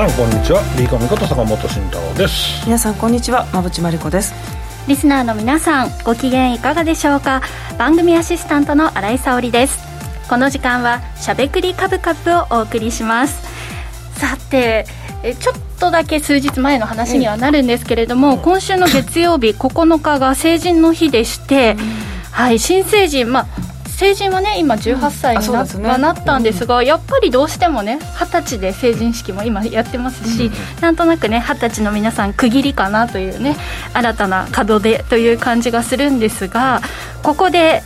皆さんこんにちは。リーコミこと坂本慎太郎です。皆さんこんにちは。馬淵真理子です。リスナーの皆さんご機嫌いかがでしょうか？番組アシスタントの新井沙織です。この時間はしゃべくりカブカブをお送りします。さてえちょっとだけ数日前の話にはなるんですけれども、うん、今週の月曜日 9日が成人の日でして、うん、はい新成人まあ成人はね今18歳にな,、ね、なったんですが、やっぱりどうしてもね二十歳で成人式も今やってますし、うん、なんとなくね二十歳の皆さん区切りかなというね新たな門出という感じがするんですがここで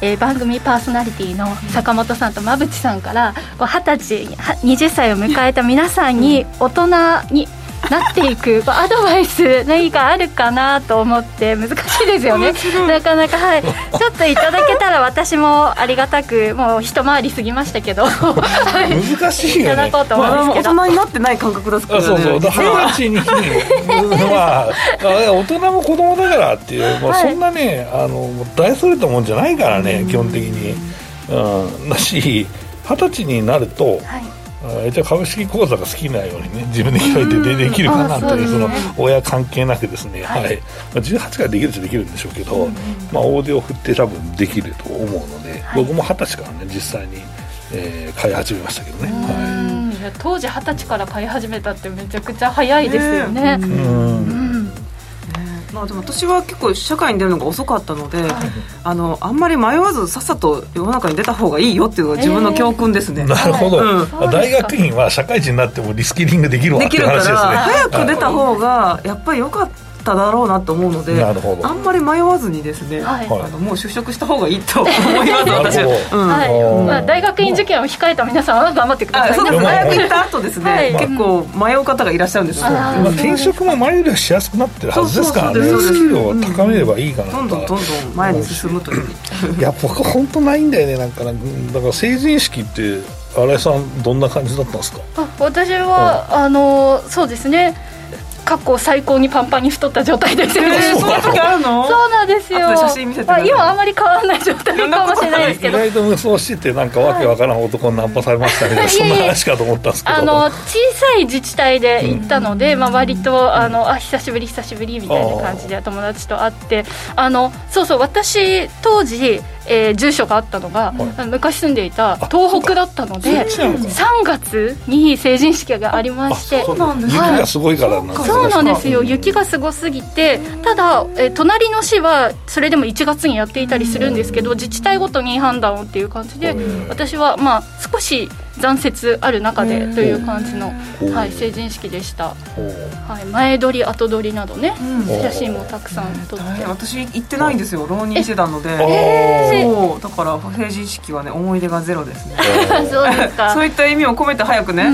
えー、番組パーソナリティの坂本さんと馬淵さんから二十歳20歳を迎えた皆さんに大人になっていく。アドバイス何かあるかなと思って難しいですよね。なかなかはい。ちょっといただけたら私もありがたくもう一回り過ぎましたけど。難しいよ、ね、いただこうと思うんですけど、まあ、大人になってない感覚ですからね。そうそう。二十歳にまあ大人も子供だからっていう、まあ、そんなね、はい、あの大それたもんじゃないからね、基本的に、うん、だし二十歳になると、はいじゃあ株式口座が好きなようにね自分で開いてできるかなという、その親関係なくですね、はい、まあ、18からできるっちゃできるんでしょうけど、まあ、大手を振って多分できると思うので、僕も二十歳からね実際に、えー、買い始めましたけどね、はい、当時二十歳から買い始めたってめちゃくちゃ早いですよね。うんまあ、でも私は結構社会に出るのが遅かったので、はい、あのあんまり迷わずさっさと世の中に出た方がいいよっていうのが自分の教訓ですね、えー、なるほど、うん、大学院は社会人になってもリスキリングできるわって話ですね。早く出た方がやっぱりよかったっただろうなと思うのであんまり迷わずにですね、はい、あのもう就職した方がいいと思います。私は、まあ、大学院受験を控えた皆さんは頑張ってください、そうです大学行った後ですね、はい、結構迷う方がいらっしゃるんですよ、まあ、転職も前よりはしやすくなってるはずですからね。スキルを高めればいいかなどんどんどんどん前に進むという。いや僕本当ないんだよねなんかだから成人式って新井さんどんな感じだったんですか？私は、あのそうですね過去最高にパンパンに太った状態ですよね、えー、そんな時あるの？そうなんですよ。写真見せて今あまり変わらない状態かもしれないですけど。意外と無双しててなんかわけわからん男にナンパされましたみたいな、そんな話かと思ったんですけど。あの小さい自治体で行ったので、うん、まあ、割とあのあ久しぶり久しぶりみたいな感じで友達と会ってあのそうそう私当時えー、住所があったのが、はい、昔住んでいた東北だったので3月に成人式がありましてそうなんです、雪がすごいからなんそうなんですよ。雪がすごすぎてただ、えー、隣の市はそれでも1月にやっていたりするんですけど自治体ごとに判断をっていう感じで私はまあ少し残雪ある中でという感じの、はい、成人式でした、はい、前撮り後撮りなどね、写真もたくさん撮って、私行ってないんですよ。浪人してたので、えー、そうだから成人式はね思い出がゼロですね。そうですか。そういった意味を込めて早くね、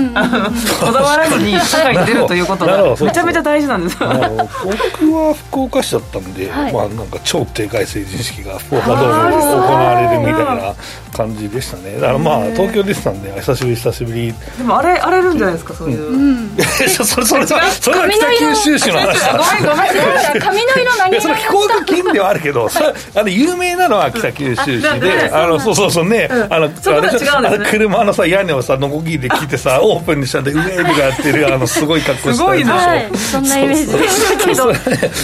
こだわらずに社会に出るということがめちゃめちゃ大事なんです僕は福岡市だったんで、まあなんか超低下成人式が福岡ドームで行われるみたいな感じでしたね。だからまあ東京でしたんで久しぶり久しぶり。でもあれ荒れるんじゃないですかそういう、うん、それそれそれそれは北九州市の話。だごめんごめん髪の色何色それ飛行機金ではあるけど、あの有名なのは北九州市で、あのそうそうそうね、あのあれ車のさ屋根をさのこぎりで切ってさ オープンにしたんでウェーブがやってるあのすごい格好したやつそんなイメージですけど。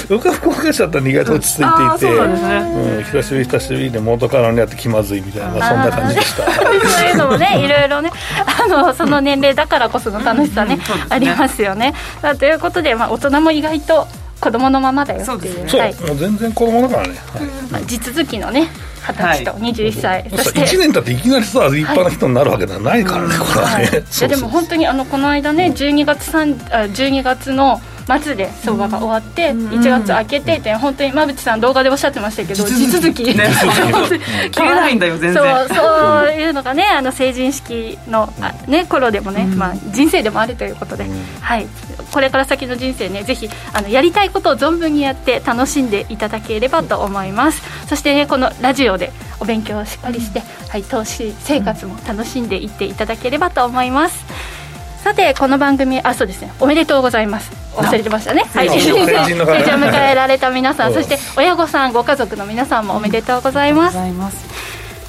僕は福岡市だったら意外と落ち着いていて、うん久しぶり久しぶりで元からのやって気まずいみたいなそんな感じでした。そういうのもね いろいろねあのその年齢だからこその楽しさねね、ありますよね。ということで、まあ、大人も意外と子供のままだよっていうそう、はい、もう全然子供だからね、はいまあ、地続きのね二十歳と21歳、はい、そして1年経っていきなりさ立派な人になるわけではないからね、これはね、いやでも本当にあのこの間ね12月3あ12月の末で相場が終わって、1月明けてって本当に馬淵さん動画でおっしゃってましたけど地続き、ね、切れ ないんだよ全然。そう そういうのがねあの成人式のあ、ね、頃でもね、まあ、人生でもあるということで、はい、これから先の人生ねぜひあのやりたいことを存分にやって楽しんでいただければと思います。そしてねこのラジオでお勉強をしっかりして、はい、投資生活も楽しんでいっていただければと思いますさてこの番組あそうですね。おめでとうございます。忘れてましたね。はい。成人を迎えられた皆さんそして親御さんご家族の皆さんもおめでとうございます。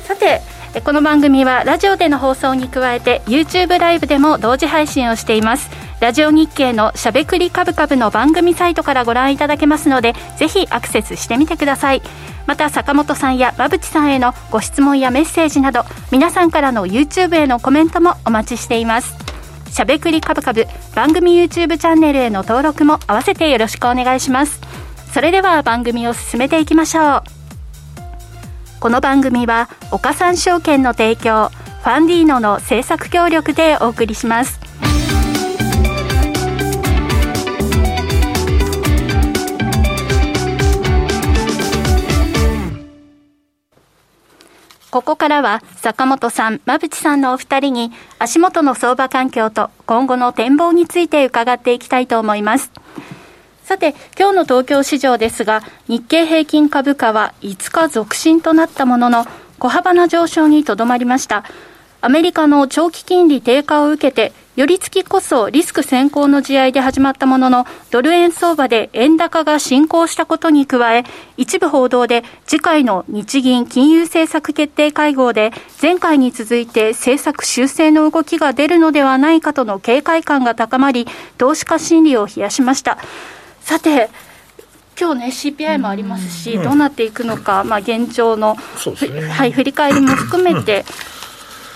さてこの番組はラジオでの放送に加えて YouTube ライブでも同時配信をしています。ラジオ日経のしゃべくりカブカブの番組サイトからご覧いただけますのでぜひアクセスしてみてください。また坂本さんや馬淵さんへのご質問やメッセージなど皆さんからの YouTube へのコメントもお待ちしていますしゃべくりカブカブ。番組 YouTube チャンネルへの登録も合わせてよろしくお願いします。それでは番組を進めていきましょう。この番組は岡三証券の提供ファンディーノの制作協力でお送りします。ここからは坂本さん、馬淵さんのお二人に足元の相場環境と今後の展望について伺っていきたいと思います。さて、今日の東京市場ですが、日経平均株価は5日続伸となったものの、小幅な上昇にとどまりました。アメリカの長期金利低下を受けて、寄り付きこそリスク先行の試合で始まったものの、ドル円相場で円高が進行したことに加え、一部報道で次回の日銀金融政策決定会合で、前回に続いて政策修正の動きが出るのではないかとの警戒感が高まり、投資家心理を冷やしました。さて、今日ね CPI もありますし、うん、どうなっていくのか、まあ、現状の、ね、はい、振り返りも含めて、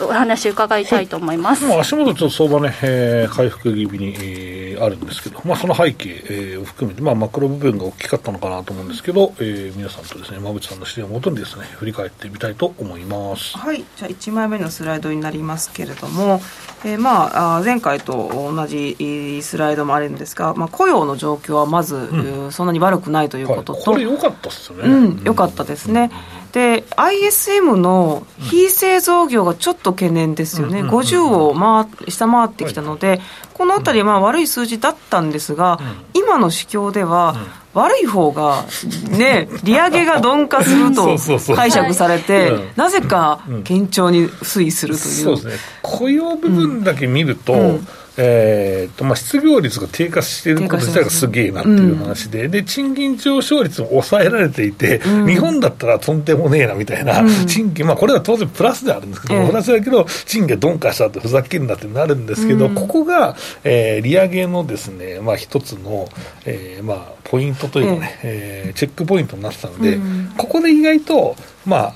お話伺いたいと思います、はい、足元ちょっと相場ね、えー、回復気味に、えー、あるんですけど、まあ、その背景、えー、を含めて、まあ、マクロ部分が大きかったのかなと思うんですけど、えー、皆さんとですね馬渕さんの視点をもとにですね振り返ってみたいと思います。はいじゃあ1枚目のスライドになりますけれども、えー、まあ前回と同じスライドもあるんですが、まあ、雇用の状況はまず、うん、そんなに悪くないということと、はい、これ良かったですよね。うん良かったですね、うんで ISM の非製造業がちょっと懸念ですよね、50を回下回ってきたので、このあたり、悪い数字だったんですが、今の市況では、悪い方が、ね、利上げが鈍化すると解釈されて、なぜか堅調に推移するという。そうですね。雇用部分だけ見ると、うんえーとまあ、失業率が低下していること自体がすげえなっていう話でうん、で賃金上昇率も抑えられていて、うん、日本だったらとんでもねえなみたいな、うん、賃金、まあ、これは当然プラスであるんですけど、プラスだけど、賃金が鈍化したってふざけんなってなるんですけど、ここが、えー、利上げのですね、まあ、一つの、えーまあ、ポイントというかね、えー、チェックポイントになってたので、ここで意外と、まあ、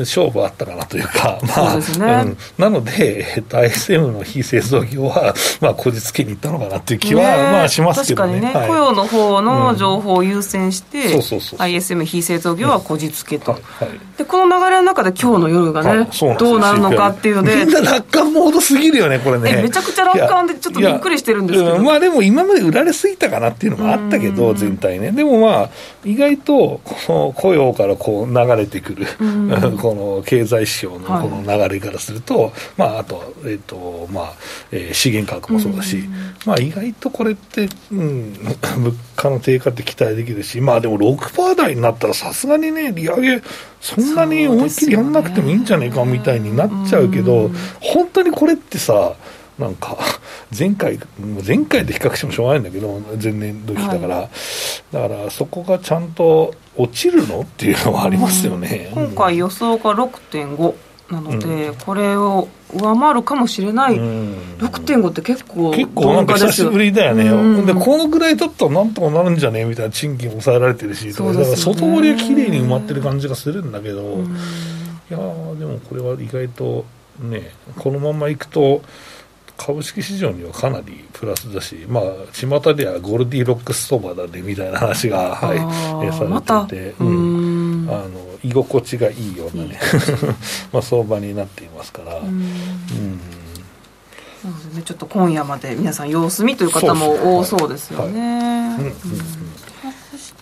勝負あったかなというか、まあ、ね。うん、なので、えっと、ISM の非製造業は、まあ、こじつけにいったのかなっていう気は、ね、まあ、しますけどね。確かにね、はい、雇用の方の情報を優先して、うん、ISM 非製造業はこじつけと、はい。はい、で、この流れの中で今日の夜がね、どうなるのかっていうので。みんな楽観モードすぎるよね、これね。めちゃくちゃ楽観で、ちょっとびっくりしてるんですけど。まあ、でも今まで売られすぎたかなっていうのもあったけど、全体ね。でもまあ、意外と、この雇用からこう流れてくる、この経済指標のこの流れからすると、はい、まあ、あと,、えーとまあえー、資源価格もそうだし、まあ、意外とこれって、うん、物価の低下って期待できるし、まあ、でも6%台になったらさすがにね、利上げ、そんなに思いっきりやんなくてもいいんじゃないかみたいになっちゃうけど、本当にこれってさ、なんか前回、前回で比較してもしょうがないんだけど、前年度比だから、はい、だからそこがちゃんと落ちるのっていうのはありますよね、今回予想が6.5なので、うん、これを上回るかもしれない、うん、6.5って結構結構なんか久しぶりだよね、うん、でこのぐらいだったらなんとかなるんじゃねえみたいな賃金抑えられてるし、ね、だから外堀はきれいに埋まってる感じがするんだけど、いやでもこれは意外とねこのままいくと株式市場にはかなりプラスだし、まあ巷ではゴルディロックス相場だねみたいな話が、はい、されてて、ま、うん。あの居心地がいいようなね まあ相場になっていますから。うん。そうですね、ちょっと今夜まで皆さん様子見という方も多そうですよね。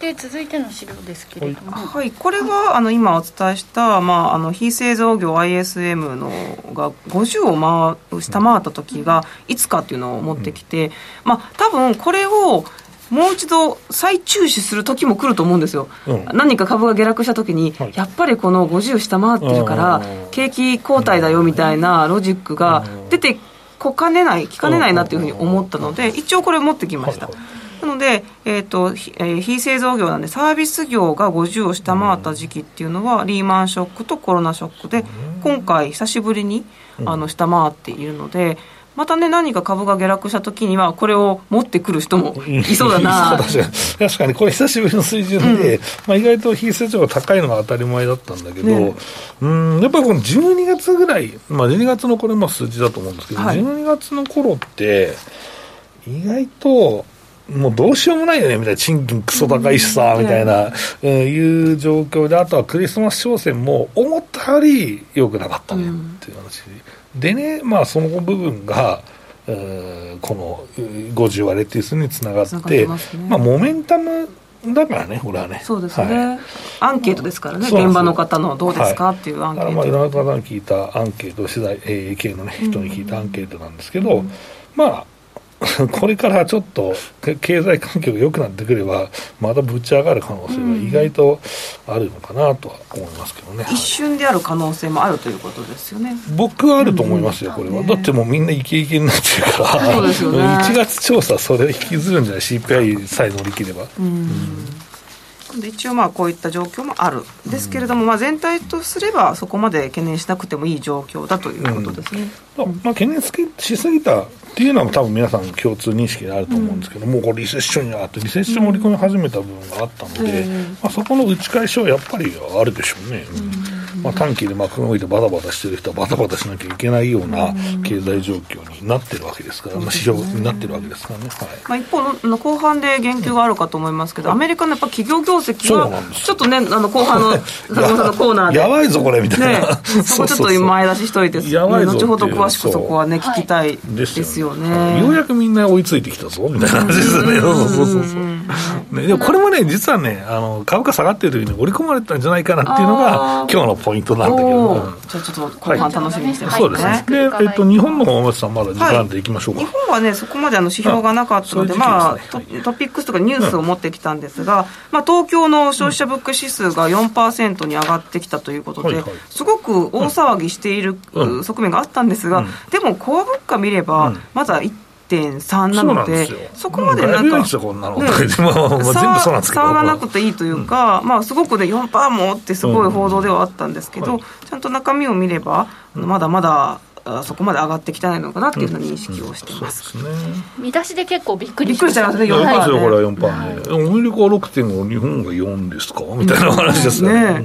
で続いての資料ですけれども、はい、これはあの今お伝えした、まあ、あの非製造業 ISM のが50を回下回った時がいつかっていうのを持ってきて、うん、まあ多分これをもう一度再注視する時も来ると思うんですよ、うん、何か株が下落した時に、はい、やっぱりこの50下回ってるから景気後退だよみたいなロジックが出てこかねない聞かねないなっていうふうに思ったので一応これ持ってきました。はいはいなので、えーとえー、非製造業なんでサービス業が50を下回った時期っていうのは、リーマンショックとコロナショックで今回久しぶりにあの下回っているので、またね何か株が下落した時にはこれを持ってくる人もいそうだな。確かに確かにこれ久しぶりの水準で、うん、まあ、意外と非成長が高いのが当たり前だったんだけど、ね、うんやっぱりこの12月ぐらい、まあ、12月のこれも数字だと思うんですけど、はい、12月の頃って意外ともうどうしようもないよねみたいな、賃金クソ高いしさ、みたいな、うん、いう状況で、あとはクリスマス商戦も思ったより良くなかったねっていう話、うん、でね、まあ、その部分が、この50割れっていう数につながって、まね、まあ、モメンタムだからね、これはね。そうですね、はい、アンケートですからね、現場の方のどうですか、はい、っていうアンケート。まあ、いろんな方に聞いたアンケート、取材、え系の、ね、人に聞いたアンケートなんですけど、うん、まあ、これからちょっと経済環境が良くなってくれば、またぶち上がる可能性が意外とあるのかなとは思いますけどね、うん、一瞬である可能性もあるということですよね。僕はあると思いますよ、これは、だってもうみんなイケイケになってるから、そうですよね、1月調査、それ引きずるんじゃない、CPI さえ乗り切れば。うん、一応まあこういった状況もあるですけれども、まあ、全体とすればそこまで懸念しなくてもいい状況だということですね、うん、まあ、懸念しすぎたっていうのは多分皆さん共通認識であると思うんですけど、うん、もうこれリセッションにあってリセッションを織り込み始めた部分があったので、うん、まあ、そこの打ち返しはやっぱりあるでしょうね。うんまあ、短期で幕が動いてバタバタしてる人はバタバタしなきゃいけないような経済状況になってるわけですから、まあ、指標になってるわけですからね、はい。まあ、一方の後半で言及があるかと思いますけど、アメリカのやっぱ企業業績はちょっとねあの後半の 坂本さんのコーナーで。やばいぞこれみたいな、ね、そこちょっと前出ししといて後ほど詳しくそこはね聞きたいですよね。ようやくみんな追いついてきたぞみたいな話ですね。そうそうそうそう。ね、でもこれもね実はねあの株価下がってる時に織り込まれたんじゃないかなっていうのが今日のポイントなんだけどじゃあちょっと後半楽しみにしてます、そうですね。で、えっと、日本の大松さん、まだ時間でいきましょうか、日本はね、そこまであの指標がなかったので、まあト、トピックスとかニュースを持ってきたんですが、まあ、東京の消費者物価指数が4%に上がってきたということで、すごく大騒ぎしている側面があったんですが、でも、コア物価見れば、まだ1 1.3なので、そこまでなんか、ね、差がなくていいというか、まあ、すごくね、4%もってすごい報道ではあったんですけど、ちゃんと中身を見れば、まだまだ。そこまで上がってきてないのかなっていうふうな認識をしてます,、うんうんすね、見出しで結構びっくり。しましたね、4%、ね。これは4%ね。はい、アメリカ6.5、日本が4ですか？みたいな話ですね。ね。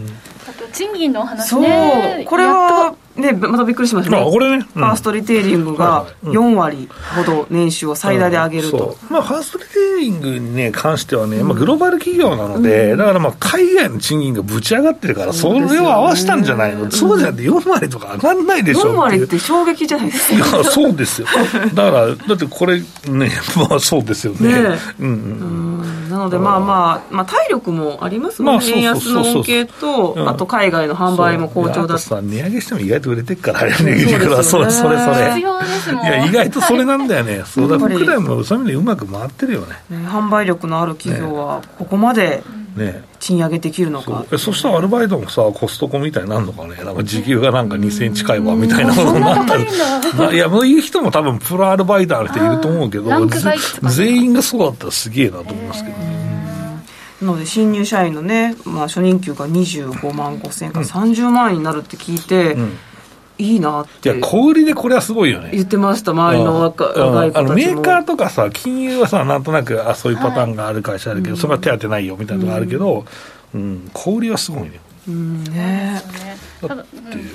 あと賃金の話ね。そう、これはね、またびっくりしましたね、これね、うん、ファーストリテイリングが4割ほど年収を最大で上げると、うん、まあ、ファーストリテイリングに、ね、関してはね、まあ、グローバル企業なので、だからまあ海外の賃金がぶち上がってるから、それを合わせたんじゃないの、そうじゃなくて4割とか上がんないでしょ4割って衝撃じゃないですか。いや、そうですよ。だから、だってこれね、まあそうですよね。ねうん、うんなので、まあまあ、まあ、体力もありますもんね、円安の恩恵と、あと海外の販売も好調だった値上げしても意外と売れてるから、あれね、それ、それ、それ。いや、意外とそれなんだよね。そうだ、僕らもそういう意味でうまく回ってるよね。販売力のある企業は、ここまで、ね、賃上げできるのか。そそしたらアルバイトもさコストコみたいになるのかね。なんか時給がなんか2000円近いわみたいなことになったり。いやもういう人も多分プロアルバイターの人いると思うけど全員がそうだったらすげえなと思いますけどね。なので新入社員のね、まあ、初任給が25万5千円から30万円になるって聞いて、うんいいなって。いや小売りでこれはすごいよね。言ってました周りの若,、若い子たちも。メーカーとかさ金融はさなんとなくあそういうパターンがある会社あるけど、はい、それは手当ないよみたいなのがあるけど、うん、うん、小売りはすごいね。うんねだって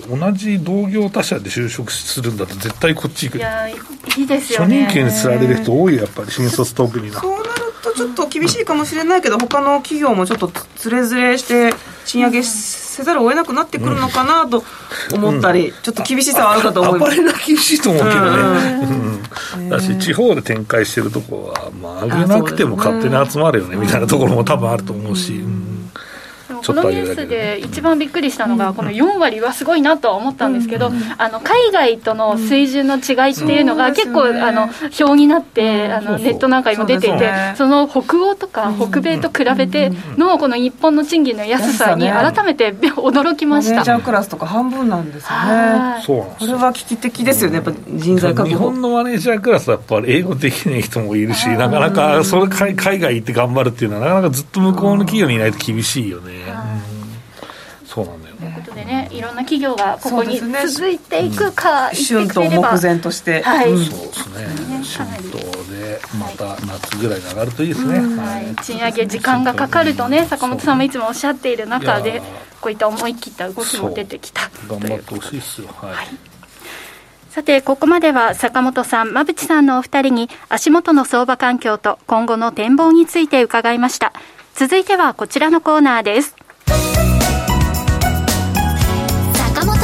同じ同業他社で就職するんだと絶対こっち行く。いやいいですよね。初任給につられる人多いやっぱり新卒特になそうなるとちょっと厳しいかもしれないけど他の企業もちょっとつれづれして賃上げせざるを得なくなってくるのかなと思ったり、うん、ちょっと厳しさはあるかと思います。暴れな厳しいと思うけどね。うん、だし、地方で展開してるとこは、まあ、上げなくても勝手に集まるよね、みたいなところも多分あると思うし。うんこのニュースで一番びっくりしたのが、この4割はすごいなとは思ったんですけど、あの海外との水準の違いっていうのが、結構あの表になって、あのネットなんかにも出ていて、その北欧とか北米と比べての、この日本の賃金の安さに改めて 驚きました。マネージャークラスとか半分なんですよね。そう。これは危機的ですよね、やっぱ人材確保。日本のマネージャークラスはやっぱり英語できない人もいるし、なかなかそれ海外行って頑張るっていうのは、なかなかずっと向こうの企業にいないと厳しいよね。そうなんだよということでねいろんな企業がここに続いていくか、ね、春と目前として、はい、うん、そうですね。春闘でまた夏ぐらいに上がるといいですね、はい、賃上げ時間がかかるとね坂本さんもいつもおっしゃっている中でこういった思い切った動きも出てきた頑張ってほしいです。よはい、はい。さて、ここまでは坂本さん、馬淵さんのお二人に足元の相場環境と今後の展望について伺いました。続いてはこちらのコーナーです。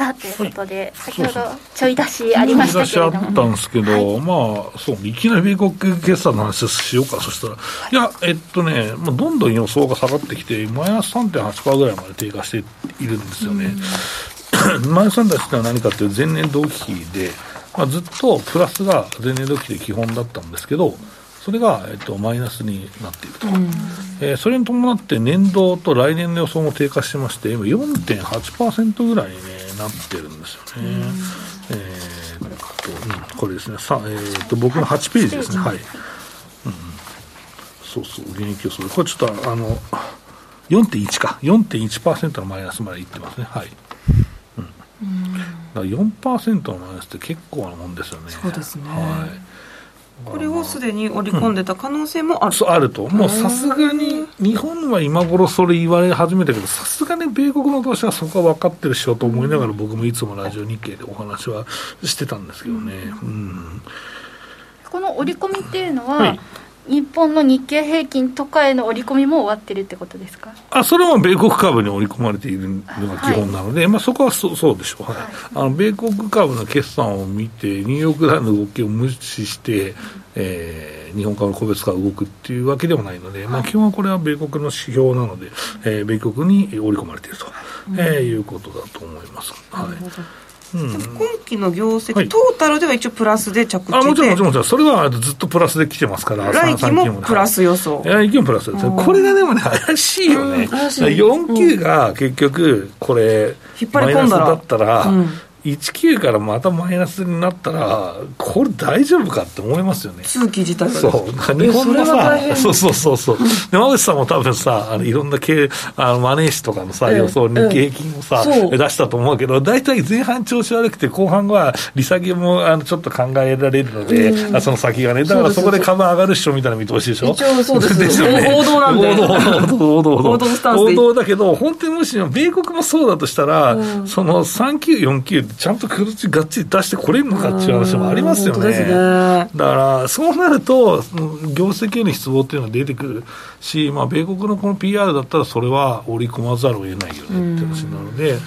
さあということで、先ほどちょい出しありましたけれども。あったんですけど、はい、まあ、そう、いきなり米国決算の話しようか、そしたら、はい、いや、えっとね、まあ、どんどん予想が下がってきて、マイナス3.8%ぐらいまで低下しているんですよね。マイナス3.8ってのは何かっていう前年同期比で、まあ、ずっとプラスが前年同期で基本だったんですけど、それが、えっと、マイナスになっていると、うん、えー、それに伴って年度と来年の予想も低下してまして、今4.8%ぐらいに、ね、なってるんですよね。うん、えー、っと、うん、これですね、さえー、っと僕の8ページですね、はい。うん、そうそう、現役予想これちょっとあの、4.1か、4.1%のマイナスまでいってますね、はい。うん、だから4%のマイナスって結構なもんですよね。そうですね。はいすでに織り込んでた可能性もある、うん、あると、もうさすがに、日本は今頃それ言われ始めたけど、さすがに米国の投資はそこは分かってるしようと思いながら、僕もいつもラジオ日経でお話はしてたんですけどね。うん、うん、この織り込みっていうのは、はい日本の日経平均とかへの織り込みも終わってるってことですか？あそれは米国株に織り込まれているのが基本なので、はい、まあ、そこはそそうでしょう、はい、はい、あの米国株の決算を見て、ニューヨークダウの動きを無視して、えー、日本株の個別株動くっていうわけではないので、まあ、基本はこれは米国の指標なので、えー、米国に織り込まれていると、えー、いうことだと思います。はいうん、今期の業績、はい、トータルでは一応プラスで着地であもちろんもちろんもちろん。それはずっとプラスで来てますから来期もプラス予想。来期もプラスです、これがでもね怪しいよね、うん、4級が結局これ、引っ張り込んだら。だったら、うん19からまたマイナスになったら、これ大丈夫かって思いますよね。通期自体が。そう。日本のさ、そうそうそうそう。山口さんも多分さ、あのいろんな経あのマネージとかのさ、予想、日経金をさ、出したと思うけど、大体前半調子悪くて、後半は利下げもあのちょっと考えられるので、あその先がね、だからそこで株上がるっしょみたいな見通しでしょ？一応そうですですよね。王道なんで。王道、王道、王道。王道だけど、本当にもし米国もそうだとしたら、その3級、4級ちゃんと黒字がっちり出してこれるのかっていう話もありますよね。ねだから、そうなると、業績への失望っていうのが出てくるし、まあ、米国のこの PR だったら、それは織り込まざるを得ないよねって話なので、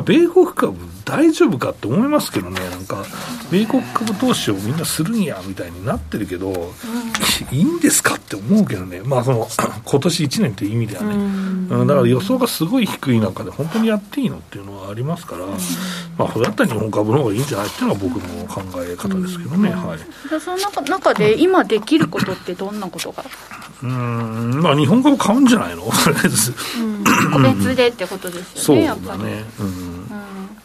米国株大丈夫かって思いますけどね、なんか、米国株投資をみんなするんやみたいになってるけど、うん、いいんですかって思うけどね、まあ、その 今年1年という意味ではね、うん、だから予想がすごい低い中で、本当にやっていいのっていうのはありますから、うん、まあ、それだったら日本株の方がいいんじゃないっていうのは僕の考え方ですけどね。はい、その中で、今できることってどんなことが？うんまあ、日本株買うんじゃないの、とりあえず。個別でってことですよね、そうだね。うん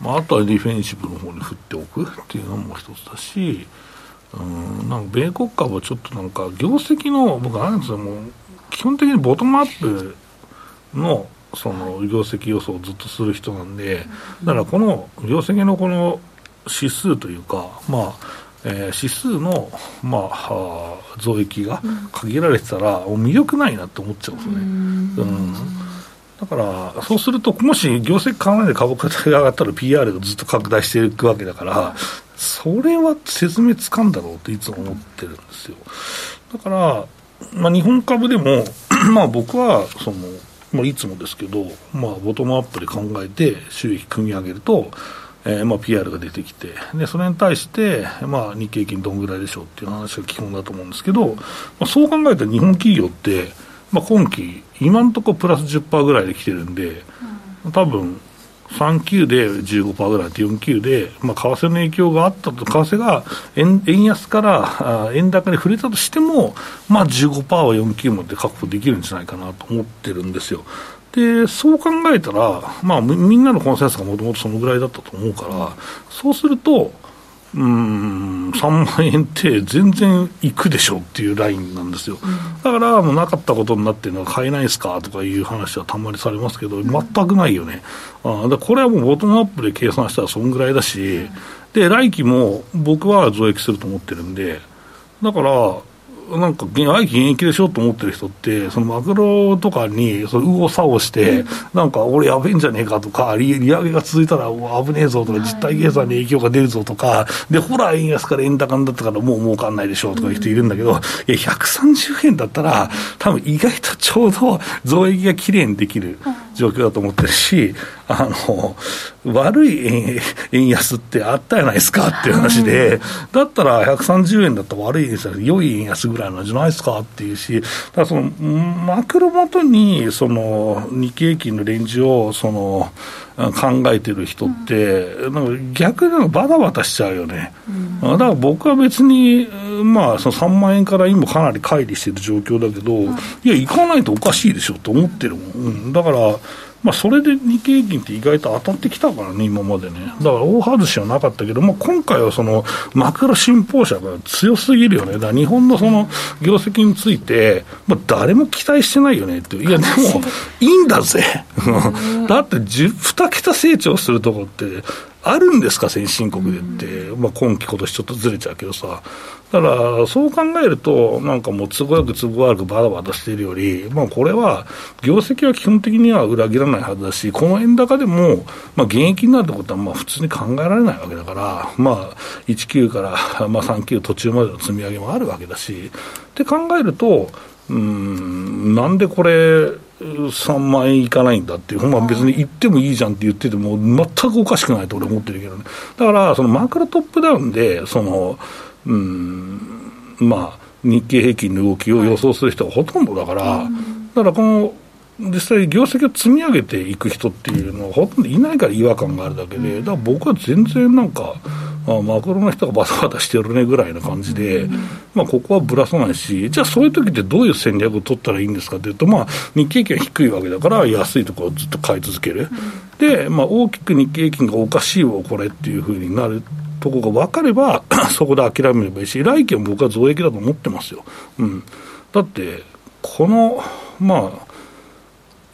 まあ、あとはディフェンシブの方に振っておくっていうのも一つだし、うん、なんか米国株はちょっとなんか、業績の、僕、あれですよ、もう、基本的にボトムアップの、その業績予想をずっとする人なんで、だからこの業績のこの指数というか、まあ、えー、指数の、まあ、増益が限られてたら、うん、魅力ないなって思っちゃうんですよね。うんだから、そうすると、もし業績変わらないで株価が上がったら PR がずっと拡大していくわけだから、それは説明つかんだろうっていつも思ってるんですよ。だから、まあ、日本株でも、まあ僕は、その、まあ、いつもですけど、まあ、ボトムアップで考えて収益組み上げると、えー、まあ PR が出てきてでそれに対して、まあ、日経金どんぐらいでしょうっていう話が基本だと思うんですけど、まあ、そう考えたら日本企業ってまあ、今期、今のところプラス10%ぐらいで来てるんで、多分3級で15%ぐらいで4級で、まあ、為替の影響があったと、為替が円円安からあ円高に触れたとしても、まあ15%は4級まで確保できるんじゃないかなと思ってるんですよ。でそう考えたら、まあ、みんなのコンセンサスがもともとそのぐらいだったと思うから、そうすると、うん、3万円って全然いくでしょっていうラインなんですよ、だからもうなかったことになってるのは買えないですかとかいう話はたまにされますけど、全くないよね、あだこれはもうボトムアップで計算したらそんぐらいだし、で来期も僕は増益すると思ってるんで、だから、なんか、愛機現役でしょと思ってる人って、そのマクロとかに、その右往左往して、なんか、俺やべえんじゃねえかとか、利利上げが続いたら危ねえぞとか、実体計算に影響が出るぞとか、で、ほら、円安から円高になったからもう儲かんないでしょうとかいう人いるんだけど、いや、130円だったら、多分意外とちょうど増益がきれいにできる状況だと思ってるし、あの、悪い円 円安ってあったじゃないですかっていう話で、だったら130円だったら悪い円安良い円安ぐらいなんじゃないですかっていうし、だからそのマクロごとにその日経平均のレンジをその考えてる人って、なんか逆にバタバタしちゃうよね。だから僕は別に、まあ、その3万円から今かなり乖離してる状況だけど、いや、行かないとおかしいでしょと思ってるもん。うん、だから、まあ、それで日経平均って意外と当たってきたからね、今までね。だから大外しはなかったけど、まあ、今回はそのマクロ信奉者が強すぎるよね。だから日本のその業績について、まあ、誰も期待してないよねって。いや、でも、いいんだぜ。だって、2桁成長するとこって、あるんですか、先進国でって、まあ、今期、今年ちょっとずれちゃうけどさ、だから、そう考えると、なんかもう都合よく都合悪くバタバタしているより、まあ、これは、業績は基本的には裏切らないはずだし、この円高でも、まあ、現役になるってことは、まあ、普通に考えられないわけだから、まあ、1級から、ま、3級途中までの積み上げもあるわけだし、って考えると、うん、なんでこれ、3万円いかないんだっていう、まあ、別に言ってもいいじゃんって言ってても、全くおかしくないと俺思ってるけどね。だから、そのマークロトップダウンで、その、うん、まあ、日経平均の動きを予想する人がほとんどだから、だからこの、実際、業績を積み上げていく人っていうのはほとんどいないから違和感があるだけで、だから僕は全然なんか、あマクロの人がバタバタしてるねぐらいな感じで、まあ、ここはぶらさないし、じゃあそういう時ってどういう戦略を取ったらいいんですかというと、まあ、日経平均は低いわけだから、安いところをずっと買い続ける、で、まあ、大きく日経平均がおかしいわ、これっていうふうになるとこが分かれば、そこで諦めればいいし、来期は僕は増益だと思ってますよ。うん、だって、この、まあ、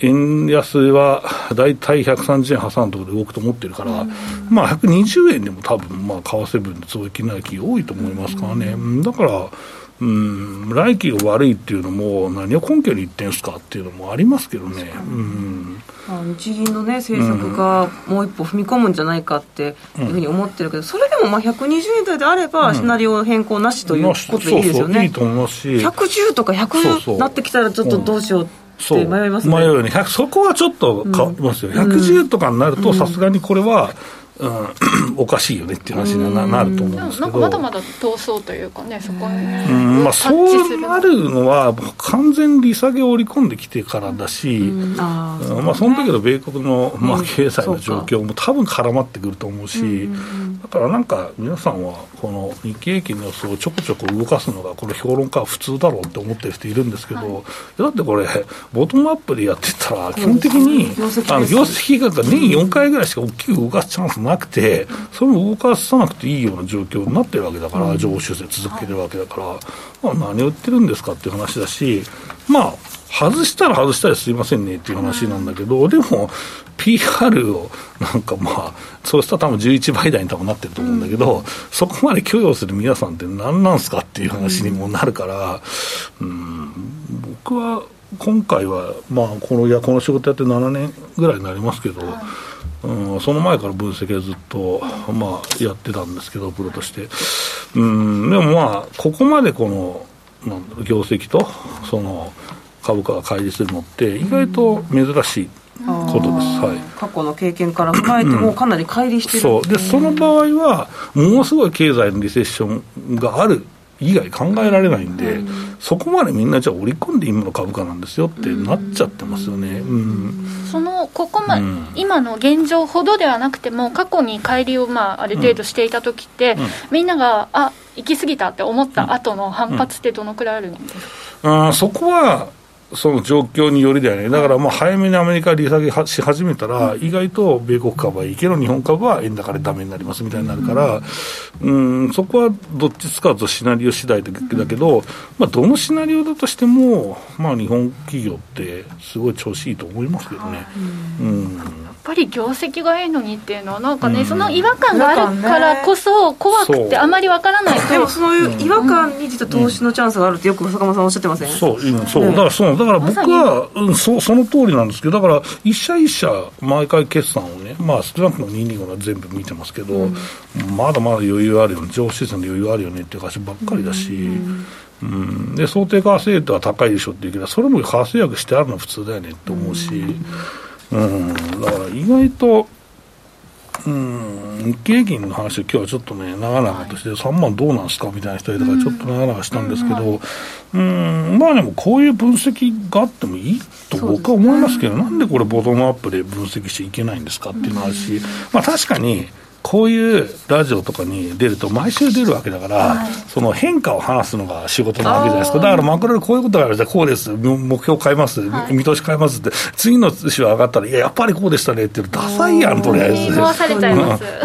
円安は大体130円挟んだところで動くと思ってるから、うん、まあ120円でも多分まあ為替分で増益ない企業多いと思いますからね、うん、だから、うん、来期が悪いっていうのも、何を根拠に言ってんすかっていうのもありますけどね。うん。日銀の、ね、政策がもう一歩踏み込むんじゃないかっていうふうに思ってるけど、それでもまあ120円台であれば、シナリオ変更なしということでいいですよね。いいと思いますし。110とか100なってきたら、ちょっとどうしようって迷いますね。迷うよね。そこはちょっと変わりますよ。110とかになると、さすがにこれは、うん、おかしいよねっていう話にななると思うんですけど。まだまだ闘争というかねそこに、うんまあ、そうなるのは完全利下げを織り込んできてからだし、うん。あね、まあ、その時の米国の、まあ、経済の状況も多分絡まってくると思うし、だからなんか皆さんはこの日経平均の予想をちょこちょこ動かすのがこれ評論家は普通だろうって思ってる人いるんですけど、はい、だってこれボトムアップでやってたら基本的にあの業績が年4回ぐらいしか大きく動かすチャンスなくて、それを動かさなくていいような状況になってるわけだから、上昇修正続けてるわけだから、まあ、何を言ってるんですかっていう話だし、まあ、外したら外したらすいませんねっていう話なんだけど、でも、PR をなんかまあ、そうしたら多分11倍台に多分なってると思うんだけど、うん、そこまで許容する皆さんって何なんすかっていう話にもなるから、うん、僕は今回は、まあ、このいやこの仕事やって7年ぐらいになりますけど、はいうん、その前から分析はずっと、まあ、やってたんですけど、プロとして。うん、でもまあ、ここまでこの、なん業績と、その、株価が乖離するのって、意外と珍しい。ことです、はい、過去の経験から踏まえても、かなり乖離してる、そう。でその場合は、ものすごい経済のリセッションがある以外考えられないんで、そこまでみんなじゃあ織り込んで今の株価なんですよってなっちゃってますよね。うん。そのここま、うん。今の現状ほどではなくても過去に乖離をまあある程度していた時って、みんながあ行き過ぎたって思った後の反発ってどのくらいあるんですか、うん、そこはその状況によりだよね、だからもう早めにアメリカ利下げはし始めたら、意外と米国株はいいけど、日本株は円高でダメになりますみたいになるから、うん、そこはどっちつかずシナリオ次第だだけど、まあ、どのシナリオだとしても、まあ、日本企業って、すごい調子いいと思いますけどね。うんぱり業績がいいのにっていうのはなんかね、うん。その違和感があるからこそ怖くてあまりわからないでもとそういう違和感に実は投資のチャンスがあるってよく坂本さんおっしゃってません、そう、うん、そう、ねだから、そう、だから僕は、うん、そう、その通りなんですけど、だから、一社一社、毎回決算をね、まあ、少なくとも225は全部見てますけど、まだまだ余裕あるよね、上司資産で余裕あるよねっていう会社ばっかりだし、うん、で、想定為替レートは高いでしょっていうけど、それも為替訳してあるのは普通だよねって思うし、うん、だから意外と、うん、日経平均の話を今日はちょっとね、長々として、3万どうなんですかみたいな人いたから、ちょっと長々したんですけど、うん、まあでもこういう分析があってもいいと僕は思いますけど、なんでこれ、ボトムアップで分析していけないんですかっていうのはあるし、まあ確かに、こういうラジオとかに出ると、毎週出るわけだから、その変化を話すのが仕事なわけじゃないですか、だからマクロでこういうことがあるじゃこうです、目目標変えます、見通し変えますって、次の週上がったら、いや、やっぱりこうでしたねってダサいやん、とりあえず。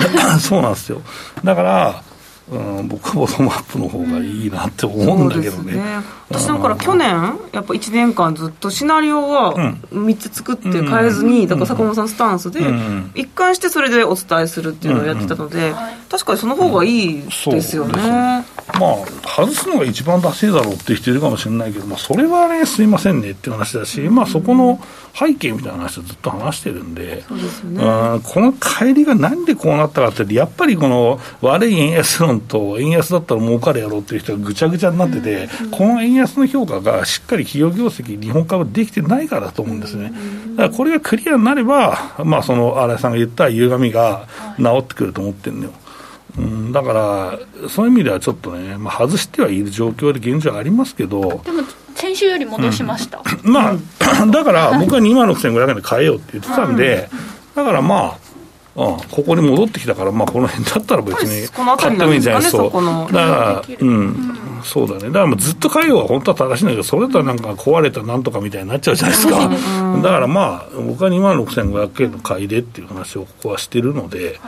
そうなんですよ。だから、うん、僕はボトムアップの方がいいなって思うんだけどね。です私だから去年やっぱ1年間ずっとシナリオは3つ作って変えずに、だから坂本さんスタンスでうん一貫してそれでお伝えするっていうのをやってたので、確かにその方がいいですよね、そうですまあ、外すのが一番ダセいだろうって人いるかもしれないけど、まあ、それはね、すいませんねっていう話だし、まあ、そこの背景みたいな話をずっと話してるんで、そうですよね。うんこの帰りがなんでこうなったかって、やっぱりこの悪い円安論と、円安だったら儲かるやろうっていう人がぐちゃぐちゃになってて、この円安の評価がしっかり企業業績、日本株できてないからだと思うんですね。だからこれがクリアになれば、まあ、その新井さんが言った歪みが治ってくると思ってるのよ。うん、だから、そういう意味ではちょっとね、まあ、外してはいる状況で現状ありますけど、でも先週より戻しました、まあ、だから僕は2万6500円で買えようって言ってたんで、だからまあ、うん、ここに戻ってきたから、まあ、この辺だったら別に買ってもいいんじゃない？ですか。そこのだから、うん、そうだね。だからもうずっと買えようは本当は正しいんだけど、それだったらなんか壊れたなんとかみたいになっちゃうじゃないですか。だからまあ、僕は2万6500円の買いでっていう話をここはしてるので、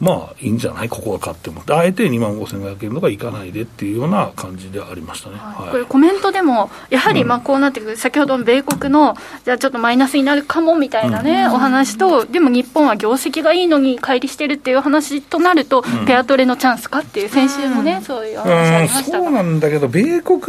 まあいいんじゃない？ここは買っても。であえて2万5500円とかいかないでっていうような感じでありましたね。はい。これコメントでもやはりまあこうなってくる、先ほどの米国のじゃあちょっとマイナスになるかもみたいなね、お話とでも日本は業績がいいのに乖離してるっていう話となると、ペアトレのチャンスかっていう先週もね、そういうお話あうん、りましたそうがなんだけど、米国、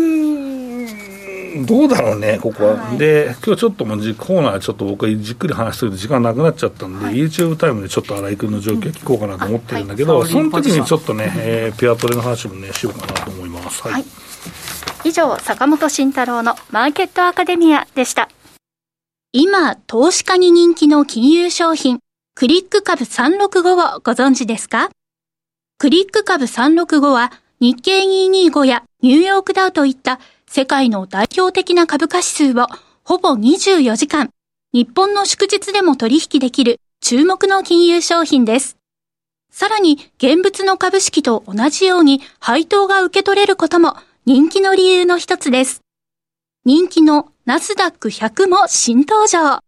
どうだろうね、ここは。はい。で、今日ちょっともうじコーナーちょっと僕はじっくり話してると時間なくなっちゃったんで、YouTube タイムでちょっと新井君の状況聞こうかなと思ってるんだけど、はい。その時にちょっとね、えーペアトレの話もね、しようかなと思います。はい。はい。以上坂本慎太郎のマーケットアカデミアでした。今投資家に人気の金融商品クリック株365をご存知ですか？クリック株365は日経225やニューヨークダウといった世界の代表的な株価指数をほぼ24時間日本の祝日でも取引できる注目の金融商品です。さらに現物の株式と同じように配当が受け取れることも人気の理由の一つです。人気のナスダック100も新登場。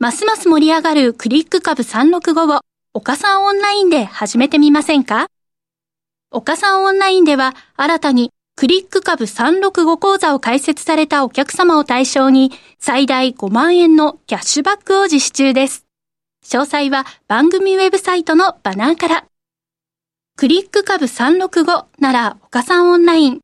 ますます盛り上がるクリック株365を岡さんオンラインで始めてみませんか？岡さんオンラインでは新たにクリック株365講座を開設されたお客様を対象に最大5万円のキャッシュバックを実施中です。詳細は番組ウェブサイトのバナーから。クリック株365なら岡さんオンライン。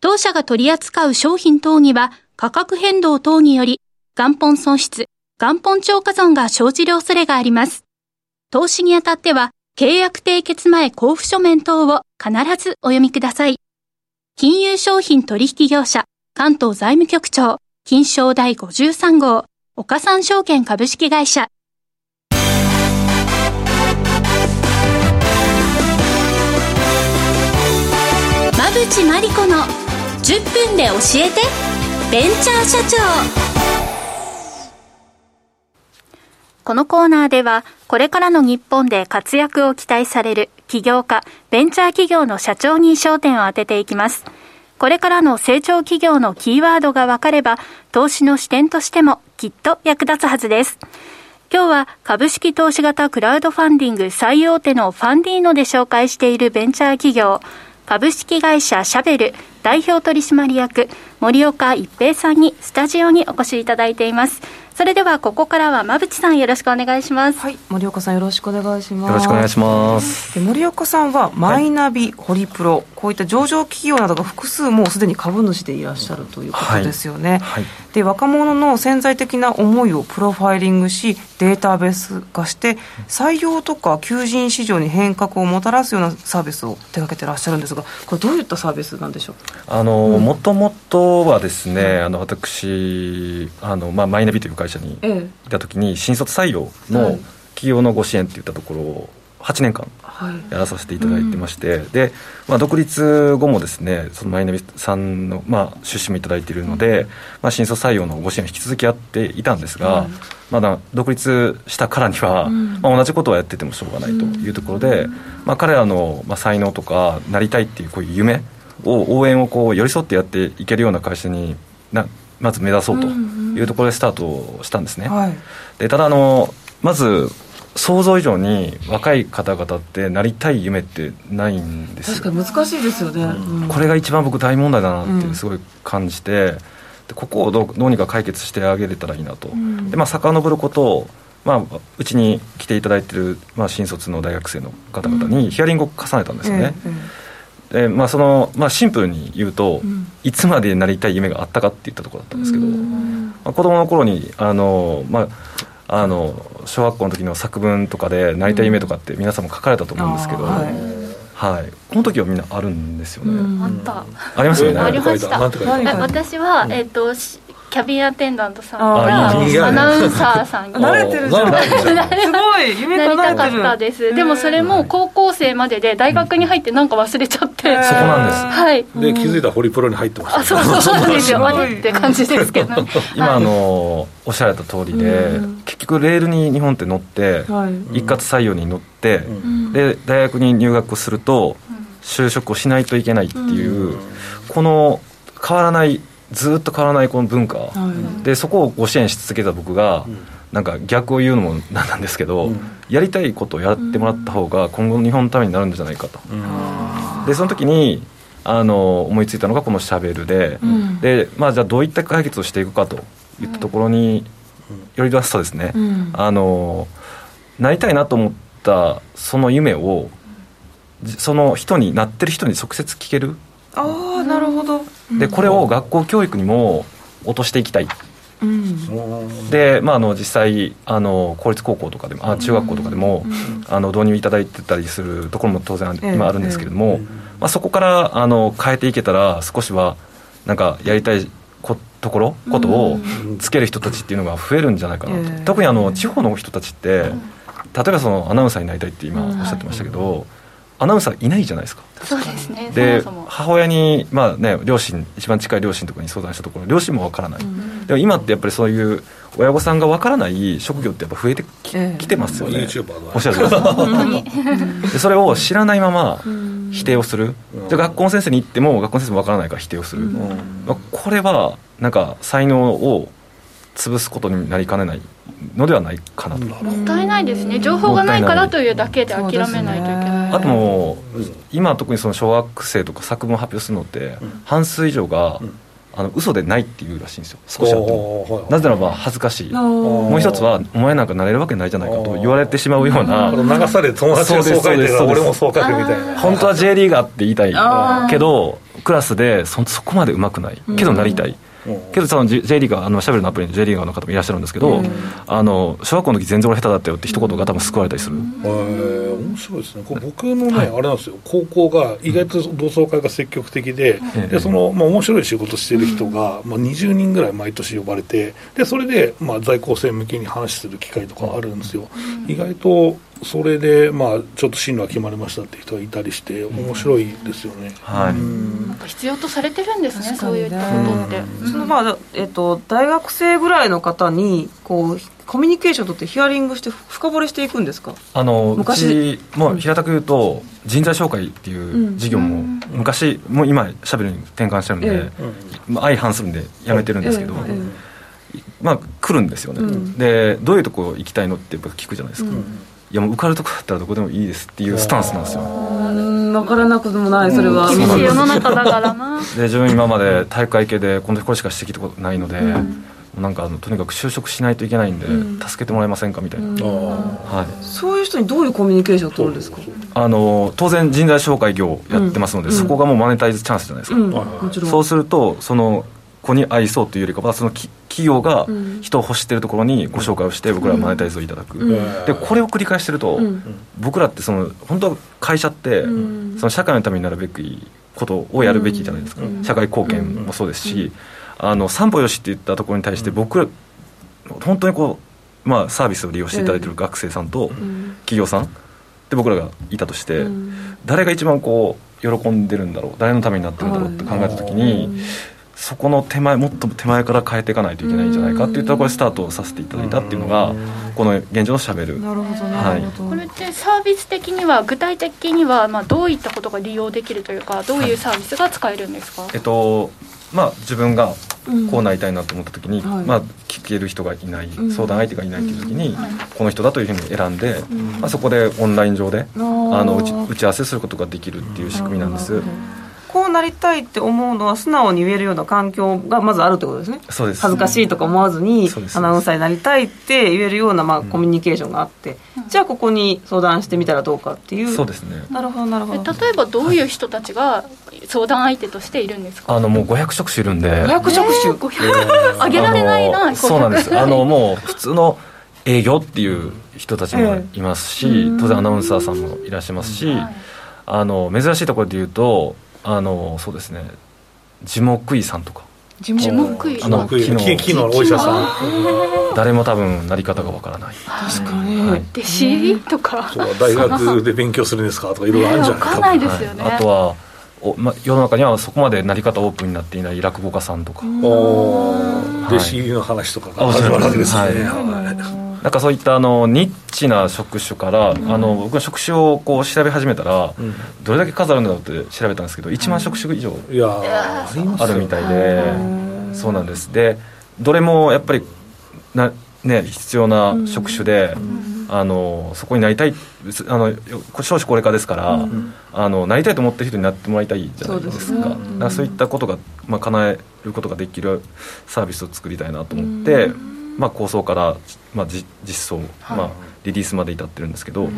当社が取り扱う商品等には価格変動等により元本損失、元本超過損が生じる恐れがあります。投資にあたっては契約締結前交付書面等を必ずお読みください。金融商品取引業者関東財務局長金賞第53号岡三証券株式会社。馬淵真理子の10分で教えてベンチャー社長。このコーナーでは、これからの日本で活躍を期待される起業家、ベンチャー企業の社長に焦点を当てていきます。これからの成長企業のキーワードが分かれば、投資の視点としてもきっと役立つはずです。今日は株式投資型クラウドファンディング最大手のファンディーノで紹介しているベンチャー企業、株式会社シャベル代表取締役森岡一平さんにスタジオにお越しいただいています。それではここからは馬淵さんよろしくお願いします。はい森岡さんよろしくお願いします。よろしくお願いします。森岡さんはマイナビ、ホリプロこういった上場企業などが複数もうすでに株主でいらっしゃるということですよね、はい。はい、で若者の潜在的な思いをプロファイリングしデータベース化して採用とか求人市場に変革をもたらすようなサービスを手掛けてらっしゃるんですがこれどういったサービスなんでしょう？あの、もともとはですね、あの私あの、まあ、マイナビという会社にいた時に、新卒採用の企業のご支援っていったところを8年間やらさせていただいてまして、はいうん、で、まあ、独立後もですねそのマイナビさんの、まあ、出資もいただいているので、まあ、新卒採用のご支援を引き続きやっていたんですが、うん、まだ独立したからには、うん、まあ、同じことをやっててもしょうがないというところで、まあ、彼らの、まあ、才能とかなりたいっていうこういう夢を応援をこう寄り添ってやっていけるような会社になまず目指そうというところでスタートしたんですね。はい、でただあのまず想像以上に若い方々ってなりたい夢ってないんです確かに難しいですよね、うん、これが一番僕大問題だなってすごい感じて、うん、でここをどうどうにか解決してあげれたらいいなと、うん、でまあ遡ることをまあ、うちに来ていただいている、まあ、新卒の大学生の方々にヒアリングを重ねたんですよね、でまあそのまあ、シンプルに言うと、いつまでなりたい夢があったかっていったところだったんですけど、まあ、子供の頃にあの、まあ、あの小学校の時の作文とかでなりたい夢とかって皆さんも書かれたと思うんですけど、はい、はい、この時はみんなあるんですよね。あった。ありますよね。ありました。私はえっ、とキャビンアテンダントさんがアナウンサーさんに。慣れてるじゃん。すごい夢なりたかったです。でもそれも高校生までで大学に入ってなんか忘れちゃって、そこなんです。はい。で気づいたらホリプロに入ってましたあそうそうそうなんですよ。終わりって感じですけど。今あのおっしゃられた通りで結局レールに日本って乗って一括採用に乗ってで大学に入学すると就職をしないといけないっていうこの変わらないずっと変わらないこの文化、はい、でそこをご支援し続けた僕が、うん、なんか逆を言うのもなんなんですけど、うん、やりたいことをやってもらった方が今後の日本のためになるんじゃないかと、うん、でその時にあの思いついたのがこの「しゃべるで」で、まあ、じゃあどういった解決をしていくかといったところにより出すとですね、あのなりたいなと思ったその夢をその人になってる人に直接聞ける。ああなるほどでこれを学校教育にも落としていきたい、うん、で、まあ、あの実際あの公立高校とかでもあ中学校とかでも、うん、あの導入いただいてたりするところも当然今あるんですけれども、まあ、そこからあの変えていけたら少しはなんかやりたいこところことをつける人たちっていうのが増えるんじゃないかなと、特にあの地方の人たちって例えばそのアナウンサーになりたいって今おっしゃってましたけど、アナウンサーいないじゃないですか。そうですね。で母親に、まあね、両親一番近い両親とかに相談したところ両親もわからない、うん、でも今ってやっぱりそういう親御さんがわからない職業ってやっぱ増えてき,、えー、てますよね、おっしゃると でそれを知らないまま否定をする、うん、で学校の先生に行っても学校の先生もわからないから否定をする、うん、まあ、これはなんか才能を潰すことになりかねないのではないかなと。もったいないですね。情報がないからというだけで諦めないといけない、あともう今特にその小学生とか作文を発表するのって、半数以上が、あの嘘でないっていうらしいんですよ。少しあってなぜならば恥ずかしい。もう一つはお前なんかなれるわけないじゃないかと言われてしまうような流され友達がそう書いてる俺もそう書くみたいな。本当は J リーガーって言いたいけどクラスでそそこまでうまくない。けどなりたい、けどその J リーガーあのシャベルのアプリに J リーガーの方もいらっしゃるんですけど、あの小学校の時全然俺下手だったよって一言が多分救われたりする、へえ面白いですね。これ僕のね、はい、あれなんですよ。高校が意外と同窓会が積極的で,、でその、まあ、面白い仕事してる人が、まあ、20人ぐらい毎年呼ばれてでそれで、まあ、在校生向けに話する機会とかあるんですよ、意外とそれで、まあ、ちょっと進路が決まりましたって人がいたりして面白いですよね、はい。ぱ必要とされてるんですねそういったことって、そのまあ、えっと、大学生ぐらいの方にこうコミュニケーションとってヒアリングして深掘りしていくんですか？あの昔。もう平たく言うと人材紹介っていう事業も昔もう今しゃべるに転換してるんで、まあ、相反するんでやめてるんですけど、まあ来るんですよね、でどういうとこ行きたいのってやっぱ聞くじゃないですか、いやもう受かるとこだったらどこでもいいですっていうスタンスなんですよ。分からなくもないそれは、厳しい世の中だからな。で自分今まで体育会系でこのこれしかしてきたことないので、うん。なんかあのとにかく就職しないといけないんで、うん、助けてもらえませんかみたいな、うん、はい、そういう人にどういうコミュニケーションを取るんですか？あの当然人材紹介業やってますので、うん、そこがもうマネタイズチャンスじゃないですか、そうするとその子に愛そうというよりかはその企業が人を欲してるところにご紹介をして僕らはマネタイズをいただく、でこれを繰り返してると、僕らってその本当会社って、その社会のためになるべきことをやるべきじゃないですか、社会貢献もそうですし、あの三歩よしって言ったところに対して僕ら本当にこう、まあ、サービスを利用していただいている学生さんと企業さんで僕らがいたとして、誰が一番こう喜んでるんだろう誰のためになってるんだろうって考えた時に、そこの手前もっと手前から変えていかないといけないんじゃないかっていったところでスタートさせていただいたっていうのがこの現状のしゃべるなるほど。これってサービス的には具体的にはまあどういったことが利用できるというかどういうサービスが使えるんですか、えっとまあ、自分がこうなりたいなと思った時に、うん、まあ、聞ける人がいない、うん、相談相手がいないっていう時に、うん、この人だというふうに選んで、まあ、そこでオンライン上であの打ち打ち合わせすることができるっていう仕組みなんです。こうなりたいって思うのは素直に言えるような環境がまずあるってことですね。そうです。恥ずかしいとか思わずにアナウンサーになりたいって言えるような、まあ、コミュニケーションがあって、じゃあここに相談してみたらどうかっていう。そうですね。なるほどなるほど。例えばどういう人たちが相談相手としているんですか？あのもう500職種いるんで。500職種、えー、あげられないなそうなんです。あの もう普通の営業っていう人たちもいますし、えー、当然アナウンサーさんもいらっしゃいますし、あの珍しいところで言うとあのそうですね。樹木医さんとか。樹木医あの木の木のお医者さん。誰も多分なり方がわからない。確かに、はい、弟子とか。そう大学で勉強するんですかとかいろいろあるんじゃない。かんないですよね、はい、あとはお、ま、世の中にはそこまでなり方オープンになっていない落語家さんとか。お弟子の話とかが始まるわけですね、はいなんかそういったあのニッチな職種から、うん、あの僕は職種をこう調べ始めたら、うん、どれだけ数あるんだろうって調べたんですけど1万職種以上あるみたいで、そうなんですでどれもやっぱりな、ね、必要な職種で、あのそこになりたいあの少子高齢化ですから、あのなりたいと思ってる人になってもらいたいじゃないですか。そう、ね,、そういったことが、まあ、叶えることができるサービスを作りたいなと思って。まあ、構想から、まあ、実装、はい、まあ、リリースまで至ってるんですけど。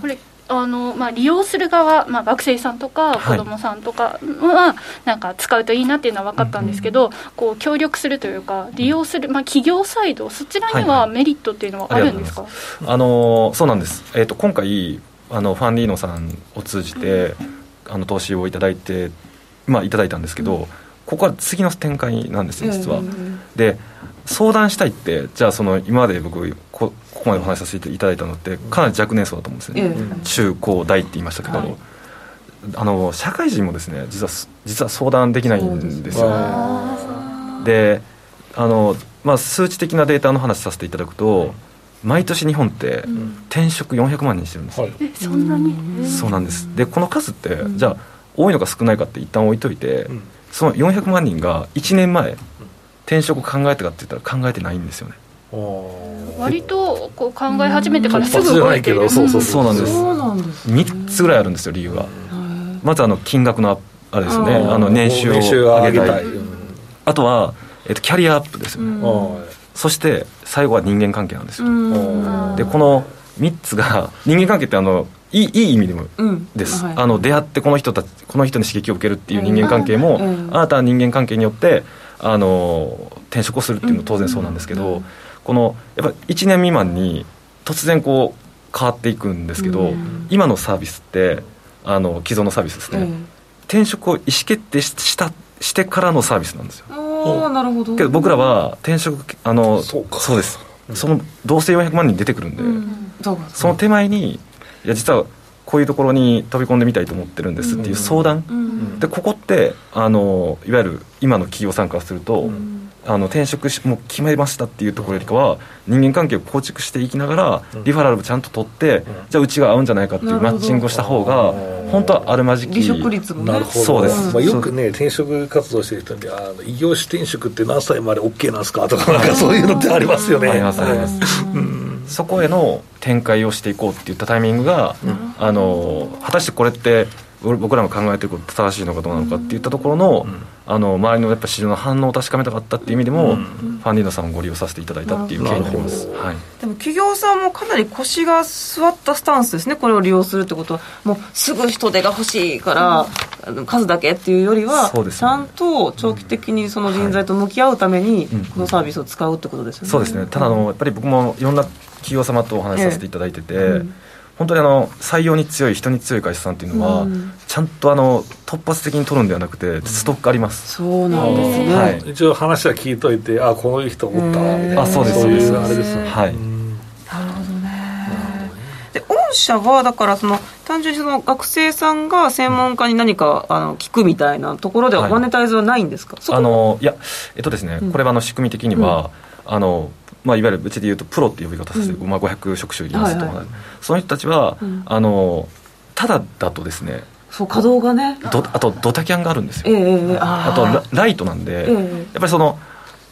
これあのまあ、利用する側、まあ、学生さんとか子どもさんとかは、なんか使うといいなっていうのは分かったんですけど、こう協力するというか利用する、まあ、企業サイドそちらにはメリットっていうのはあるんですか、はいはい、あのそうなんです、えーと、今回あのファンディーノさんを通じて、あの投資をいただいて、まあ、いただいたんですけど、ここは次の展開なんですよ実は。で相談したいってじゃあその今まで僕こここまでお話しさせていただいたのってかなり若年層だと思うんですね、中高大って言いましたけど、はい、あの社会人もですね実は実は相談できないんですよ。であの、まあ、数値的なデータの話させていただくと、毎年日本って転職400万人してるんですよ、えそんなに？そうなんです。でこの数って、じゃあ多いのか少ないかって一旦置いといて、その400万人が1年前転職考えたかって言ったら考えてないんですよね。割とこう考え始めてからすぐ動いてる。そうそうそうなんです。です3つぐらいあるんですよ理由が。まずあの金額のあれですね。あの年収を上げたい。あとは、えっと、キャリアアップですよね。そして最後は人間関係なんですよ。でこの3つが人間関係ってあのいいいい意味でもです、うんはい、あの出会ってこの人たちこの人に刺激を受けるっていう人間関係も、うん、新たな人間関係によってあの転職をするっていうのは当然そうなんですけど、このやっぱ1年未満に突然こう変わっていくんですけど、今のサービスってあの既存のサービスですね、転職を意思決定したしてからのサービスなんですよ。あなるほど。けど僕らは転職あのそうです。そのどうせ400万人出てくるんで、うん、その手前にいや実はこういうところに飛び込んでみたいと思ってるんですっていう相談、でここってあのいわゆる今の企業参加すると、あの転職しもう決めましたっていうところよりかは人間関係を構築していきながらリファラルもちゃんと取ってじゃあうちが合うんじゃないかっていうマッチングをした方が本当はあるまじき離職率も、ね、なるほど。そうです、まあ、よくね転職活動してる人にあの異業種転職って何歳まで OK なんですかとかなんかそういうのってありますよね。ありますあります、そこへの展開をしていこうっていったタイミングが、あの果たしてこれって僕らも考えてること正しいのかどうなのかっていったところの,、あの周りのやっぱ市場の反応を確かめたかったっていう意味でも、ファンディーノさんをご利用させていただいたっていう経緯になります、はい、でも企業さんもかなり腰が座ったスタンスですねこれを利用するってことは。もうすぐ人手が欲しいから、うん、数だけっていうよりは、ね、ちゃんと長期的にその人材と向き合うために、このサービスを使うってことですよね、そうですね。ただあのやっぱり僕もいろんな企業様とお話しさせていただいてて、ええうん本当にあの採用に強い人に強い会社さんっていうのは、うん、ちゃんとあの突発的に取るんではなくてストックあります、そうなんですね、はい、一応話は聞いといてあこういう人おった。みたいなあそうですそうです。あれですはい。なるほどね。で御社はだからその単純にその学生さんが専門家に何かあの聞くみたいなところではマネタイズはないんですか、は。い、あのいやえっとですね、これはあの仕組み的には、うん、あのまあ、いわゆるうちでいうとプロって呼び方させて、うん、まあ、500職種いますと、はいはい、その人たちは、うん、あのただだとですねそう稼働がね。あとドタキャンがあるんですよ、えー、あとライトなんで、えー、やっぱりその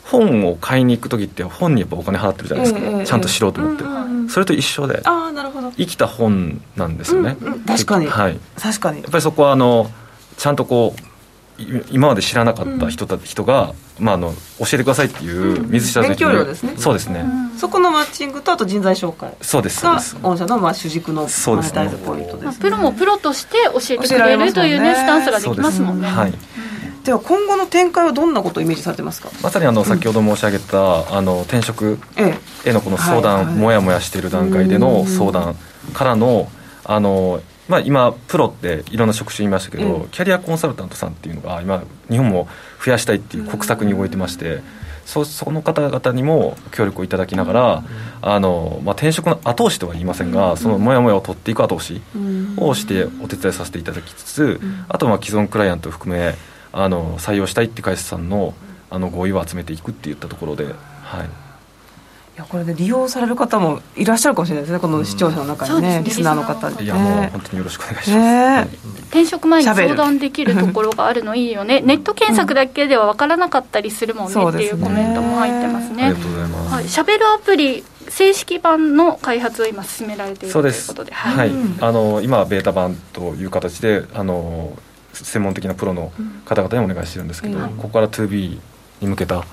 本を買いに行く時って本にやっぱお金払ってるじゃないですか、えー、ちゃんと知ろうと思って、うんそれと一緒で。あなるほど。生きた本なんですよね、うんうん、確かに、はい、確かに。やっぱりそこはあのちゃんとこう今まで知らなかった人た、うん、人が、まあ、あの教えてくださいっていう水下さん、勉強量ですね。そうですね、うん、そこのマッチングとあと人材紹介そうですが御社のまあ主軸のマネタイズポイントです、ね、プロもプロとして教えてくれるというね、スタンスができますもんね、はい、では今後の展開はどんなことをイメージされてますか？まさにあの先ほど申し上げた、あの転職へのこの相談、ええはい、もやもやしている段階での相談からのあのまあ、今プロっていろんな職種いましたけど、うん、キャリアコンサルタントさんっていうのが今日本も増やしたいっていう国策に動いてまして、そその方々にも協力をいただきながら、あのまあ、転職の後押しとは言いませんが、そのもやもやを取っていく後押しをしてお手伝いさせていただきつつ、あとは既存クライアントを含めあの採用したいって会社さんのあの合意を集めていくっていったところで。はいいやこれで利用される方もいらっしゃるかもしれないですねこの視聴者の中にね、うん、リスナーの方に、いやもう本当によろしくお願いします、ね、転職前に相談できるところがあるのいいよね。ネット検索だけでは分からなかったりするもんね、うん、っていうコメントも入ってますね。ありがとうございます、はい、しゃべるアプリ正式版の開発を今進められているということで。はい、あの今ベータ版という形であの専門的なプロの方々にお願いしてるんですけど、ここから 2B に向けた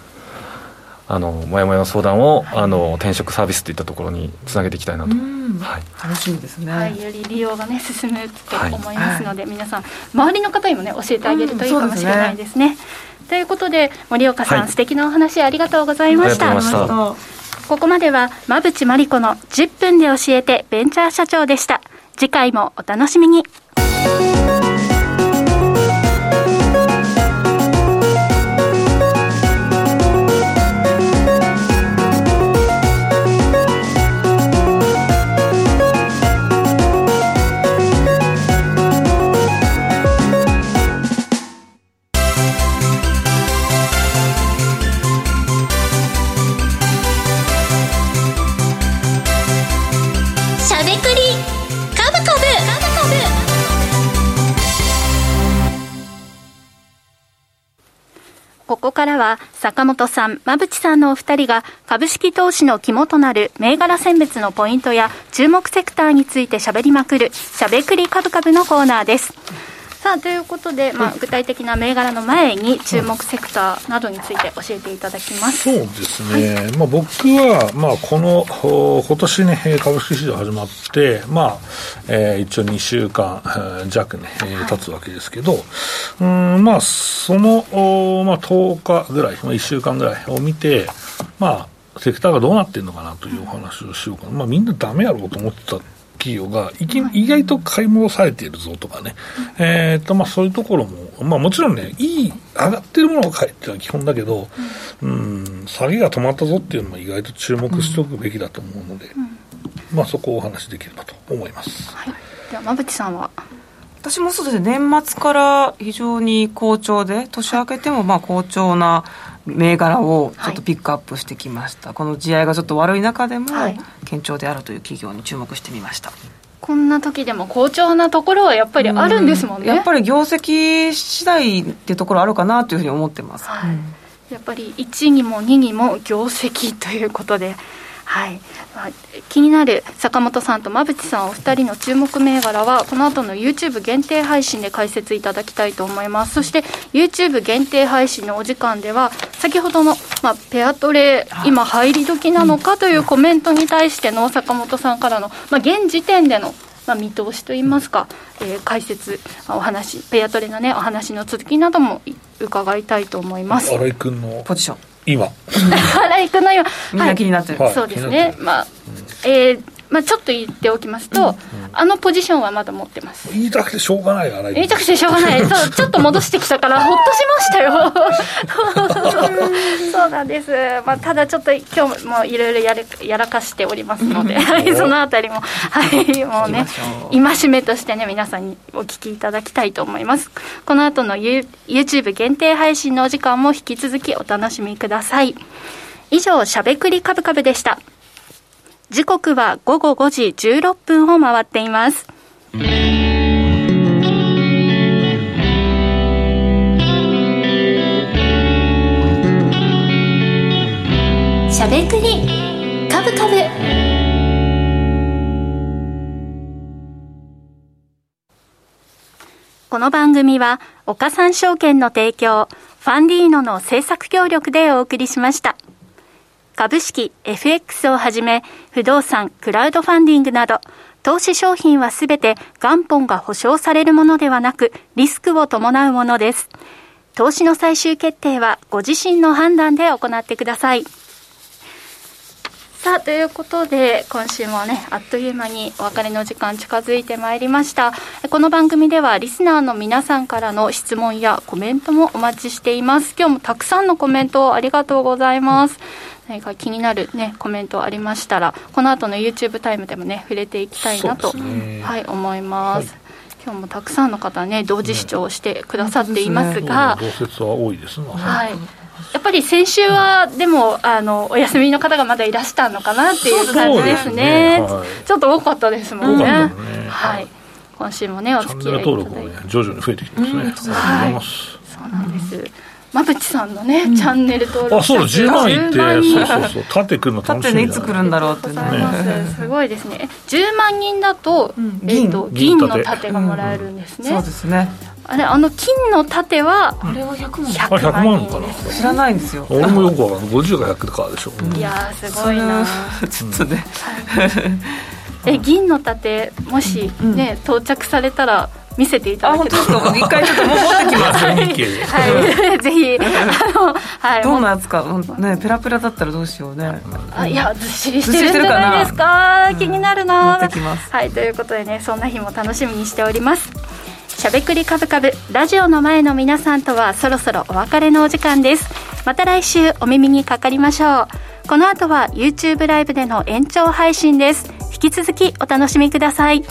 あのもやもやの相談をあの転職サービスといったところにつなげていきたいなと、はい、楽しみですね、はい、より利用がね進むと思いますので、はい、皆さん周りの方にもね教えてあげるといいかもしれないですね。すねということで森岡さん、はい、素敵なお話ありがとうございました。ここまでは馬淵真理子の10分で教えてベンチャー社長でした。次回もお楽しみに。ここからは坂本さん、馬淵さんのお二人が株式投資の肝となる銘柄選別のポイントや注目セクターについてしゃべりまくるしゃべくり株株のコーナーです。さあということで、まあ、具体的な銘柄の前に注目セクターなどについて教えていただきます。そうですね、はい、まあ、僕は、まあ、この今年ね株式市場始まって、まあえー、一応2週間弱ね、経つわけですけど、うんまあ、その、まあ、10日ぐらい、まあ、1週間ぐらいを見て、まあ、セクターがどうなってるのかなというお話をしようかな、まあ、みんなだめやろうと思ってた企業が意外と買い戻されているぞとかね、えーとまあ、そういうところも、まあ、もちろんね、いい、上がってるものを買えっていうのは基本だけど、うん、下げが止まったぞっていうのも意外と注目しておくべきだと思うので、まあ、そこをお話しできればと思います。はい。では馬淵さんは？私もそうですね。年末から非常に好調で年明けてもまあ好調な銘柄をちょっとピックアップしてきました、はい、この地合いがちょっと悪い中でも堅調であるという企業に注目してみました、こんな時でも好調なところはやっぱりあるんですもんね、やっぱり業績次第ってところあるかなというふうに思ってます、はい、やっぱり1にも2にも業績ということではい、まあ、気になる坂本さんと馬淵さんお二人の注目銘柄はこの後の YouTube 限定配信で解説いただきたいと思いますそして YouTube 限定配信のお時間では先ほどの、まあ、ペアトレ今入り時なのかというコメントに対しての坂本さんからの、まあ、現時点でのまあ、見通しといいますか、えー、解説、お話、ペアトレのね、お話の続きなども伺いたいと思います。新井君のポジション。今。新井君の今。みんな気になってる、はい、そうですね。まあ、えーまあ、ちょっと言っておきますと、うん、あのポジションはまだ持ってます。言いたくてしょうがない言いたくてしょうがない。そうちょっと戻してきたからほっとしましたよ。そうなんです、まあ、ただちょっと今日もいろいろややらかしておりますので、そのあたりもはいもうね戒めとしてね皆さんにお聞きいただきたいと思います。この後の YouTube 限定配信のお時間も引き続きお楽しみください。以上しゃべくりカブカブでした時刻は午後5時16分を回っています。しゃべくりカブカブこの番組は岡三証券の提供ファンディーノの制作協力でお送りしました。株式、FX をはじめ、不動産、クラウドファンディングなど、投資商品はすべて元本が保証されるものではなく、リスクを伴うものです。投資の最終決定はご自身の判断で行ってください。さあ、ということで、今週もね、あっという間にお別れの時間近づいてまいりました。この番組では、リスナーの皆さんからの質問やコメントもお待ちしています。今日もたくさんのコメントをありがとうございます。うん何か気になる、ね、コメントありましたらこの後の YouTube タイムでもね触れていきたいなと、ね、はい、思います。はい今日もたくさんの方ね同時視聴してくださっていますが、ね、同説は多いですはい。やっぱり先週はでもあのお休みの方がまだいらしたのかなっていう感じですね。すねはい、ちょっと多かったですもんね。ねはい。今週もねお付き合いいただいて、ね、徐々に増えてきてますね。うん、はい。そうなんです。馬淵さんのね、うん、チャンネル登録あそうだ10万いってそうそうそう縦くるの楽しみ縦いつ来るんだろうってね。すごいですね。10万人だと,、えー、と銀の盾。がもらえるんですね、そうですね。あれあの金の盾はあれは100万100万かな？知らないんですよ。俺もよくわかんない。50が100かでしょ、ういやすごいな。ちょっとね、え銀の盾もしね、到着されたら見せていただけたら一回ちょっと持ってきます。はい、はい、ぜひあの、はい、どんなやつか、ね、ペラペラだったらどうしようね。あいやずっしりしてるんじゃないですか？気になるな。はいということでねそんな日も楽しみにしております。しゃべくりカブカブラジオの前の皆さんとはそろそろお別れのお時間です。また来週お耳にかかりましょう。この後は YouTube ライブでの延長配信です。引き続きお楽しみください